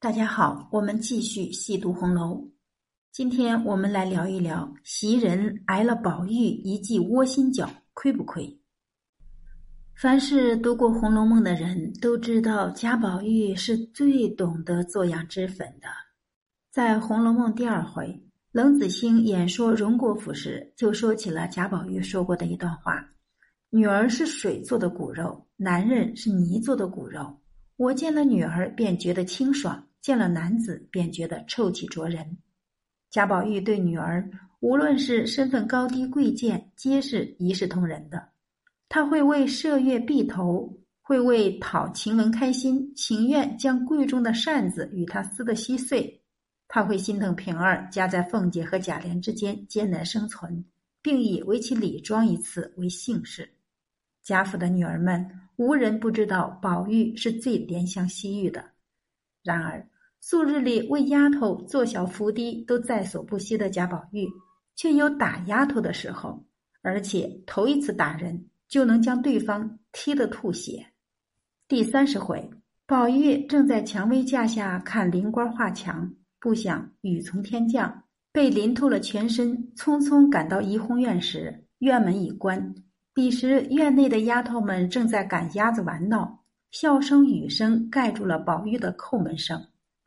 大家好，我们继续细读红楼。今天我们来聊一聊袭人挨了宝玉一记窝心脚，亏不亏？凡是读过《红楼梦》的人都知道，贾宝玉是最懂得做羊脂粉的。在《红楼梦》第二回，冷子兴演说荣国府时，就说起了贾宝玉说过的一段话：“女儿是水做的骨肉，男人是泥做的骨肉。我见了女儿，便觉得清爽。”见了男子，便觉得臭气灼人。贾宝玉对女儿，无论是身份高低贵贱，皆是一视同仁的。他会为麝月碧头，会为讨晴雯开心，情愿将柜中的扇子与他撕得稀碎。他会心疼平儿夹在凤姐和贾琏之间艰难生存，并以为其礼装一次为幸事。贾府的女儿们，无人不知道宝玉是最怜香惜玉的。然而，素日里为丫头做小伏低都在所不惜的贾宝玉，却有打丫头的时候，而且头一次打人就能将对方踢得吐血。第三十回，宝玉正在蔷薇架下看灵官画墙，不想雨从天降，被淋透了全身，匆匆赶到怡红院时，院门已关。彼时院内的丫头们正在赶鸭子玩闹。笑声、雨声盖住了宝玉的叩门声，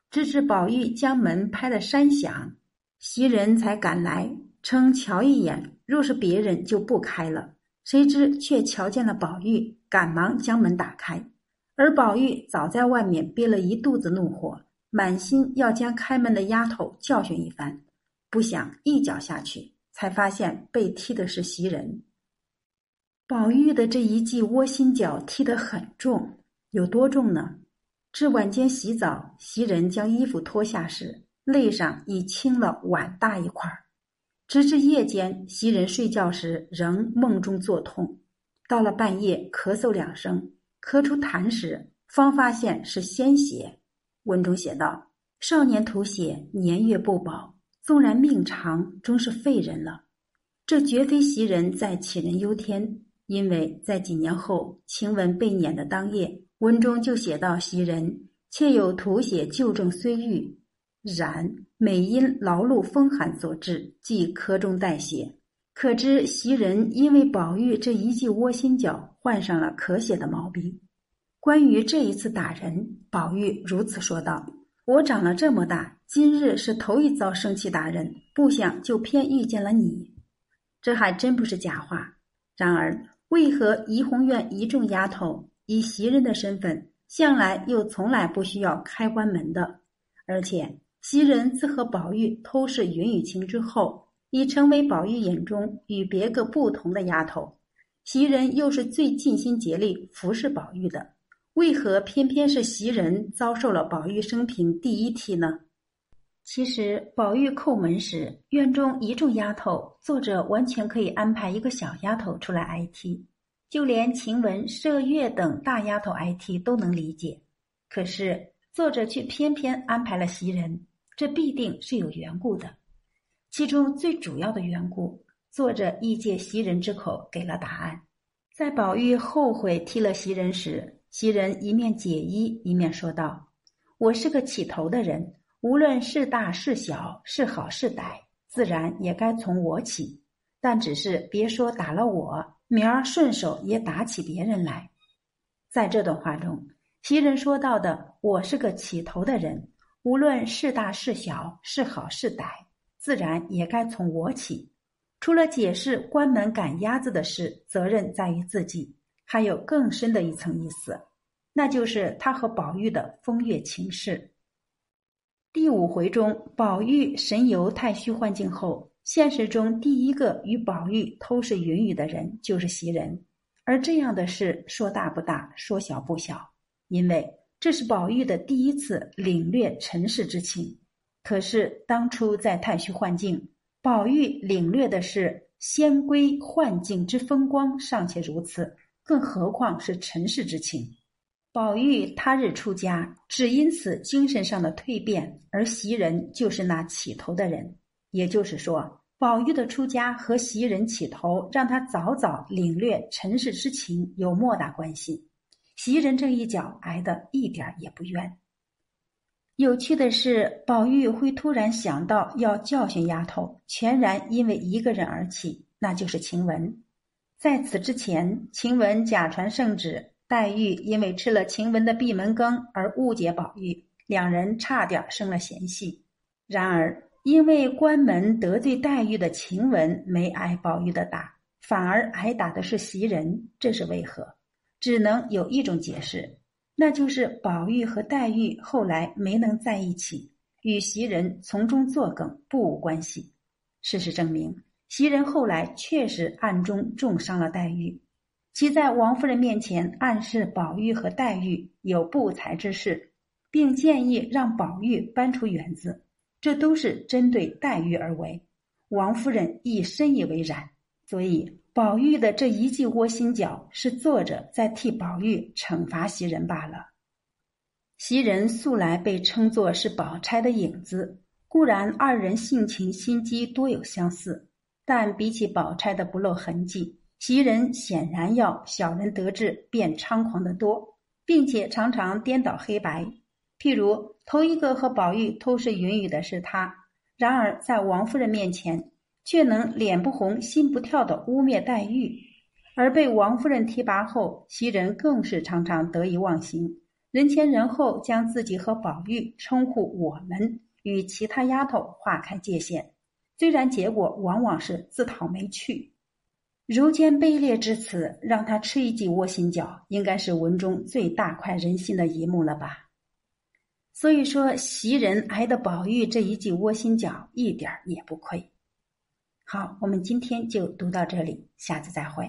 直至宝玉将门拍得山响，袭人才赶来，称瞧一眼，若是别人就不开了。谁知却瞧见了宝玉，赶忙将门打开，而宝玉早在外面憋了一肚子怒火，满心要将开门的丫头教训一番，不想一脚下去，才发现被踢的是袭人。宝玉的这一记窝心脚踢得很重。有多重呢？至晚间洗澡，袭人将衣服脱下时，肋上已青了碗大一块儿直至夜间，袭人睡觉时仍梦中作痛，到了半夜咳嗽两声，咳出痰时，方发现是鲜血。文中写道：“少年吐血，年月不保，纵然命长，终是废人了。”这绝非袭人在杞人忧天，因为在几年后，晴雯被撵的当夜。文中就写到袭人，妾有吐血旧症虽愈，然每因劳碌风寒所致，即科中带血。可知袭人因为宝玉这一记窝心脚，患上了咳血的毛病。关于这一次打人，宝玉如此说道：“我长了这么大，今日是头一遭生气打人，不想就偏遇见了你。这还真不是假话。然而，为何怡红院一众丫头？”以袭人的身份，向来又从来不需要开关门的，而且袭人自和宝玉偷视云雨情之后，已成为宝玉眼中与别个不同的丫头。袭人又是最尽心竭力服侍宝玉的，为何偏偏是袭人遭受了宝玉生平第一踢呢？其实，宝玉叩门时，院中一众丫头，作者完全可以安排一个小丫头出来挨踢。就连晴雯、麝月等大丫头挨踢都能理解，可是作者却偏偏安排了袭人，这必定是有缘故的。其中最主要的缘故，作者亦借袭人之口给了答案。在宝玉后悔踢了袭人时，袭人一面解衣，一面说道：“我是个起头的人，无论是大是小，是好是歹，自然也该从我起。但只是别说打了我。”明儿顺手也打起别人来，在这段话中，袭人说到的“我是个起头的人，无论是大是小，是好是歹，自然也该从我起。”除了解释关门赶鸭子的事，责任在于自己，还有更深的一层意思，那就是他和宝玉的风月情事。第五回中，宝玉神游太虚幻境后。现实中第一个与宝玉偷视云雨的人就是袭人，而这样的事说大不大，说小不小，因为这是宝玉的第一次领略尘世之情。可是当初在太虚幻境，宝玉领略的是仙归幻境之风光，尚且如此，更何况是尘世之情。宝玉他日出家，只因此精神上的蜕变，而袭人就是那起头的人，也就是说。宝玉的出家和袭人起头，让他早早领略尘世之情有莫大关系。袭人这一脚挨得一点也不冤。有趣的是，宝玉会突然想到要教训丫头，全然因为一个人而起，那就是晴雯。在此之前，晴雯假传圣旨，黛玉因为吃了晴雯的闭门羹而误解宝玉，两人差点生了嫌隙。然而，因为关门得罪黛玉的晴雯没挨宝玉的打，反而挨打的是袭人，这是为何？只能有一种解释。那就是宝玉和黛玉后来没能在一起，与袭人从中作梗不无关系。事实证明，袭人后来确实暗中重伤了黛玉，其在王夫人面前暗示宝玉和黛玉有不才之事，并建议让宝玉搬出园子，这都是针对黛玉而为。王夫人亦深以为然，所以。宝玉的这一记窝心脚，是作者在替宝玉惩罚袭人罢了。袭人素来被称作是宝钗的影子，固然二人性情心机多有相似，但比起宝钗的不露痕迹，袭人显然要小人得志便猖狂得多，并且常常颠倒黑白。譬如头一个和宝玉偷视云雨的是他，然而在王夫人面前。却能脸不红心不跳的污蔑黛玉，而被王夫人提拔后，袭人更是常常得意忘形，人前人后将自己和宝玉称呼我们，与其他丫头划开界限。虽然结果往往是自讨没趣，如今卑劣之词，让他吃一记窝心脚，应该是文中最大快人心的一幕了吧？所以说，袭人挨的宝玉这一记窝心脚，一点也不亏。好，我们今天就读到这里，下次再会。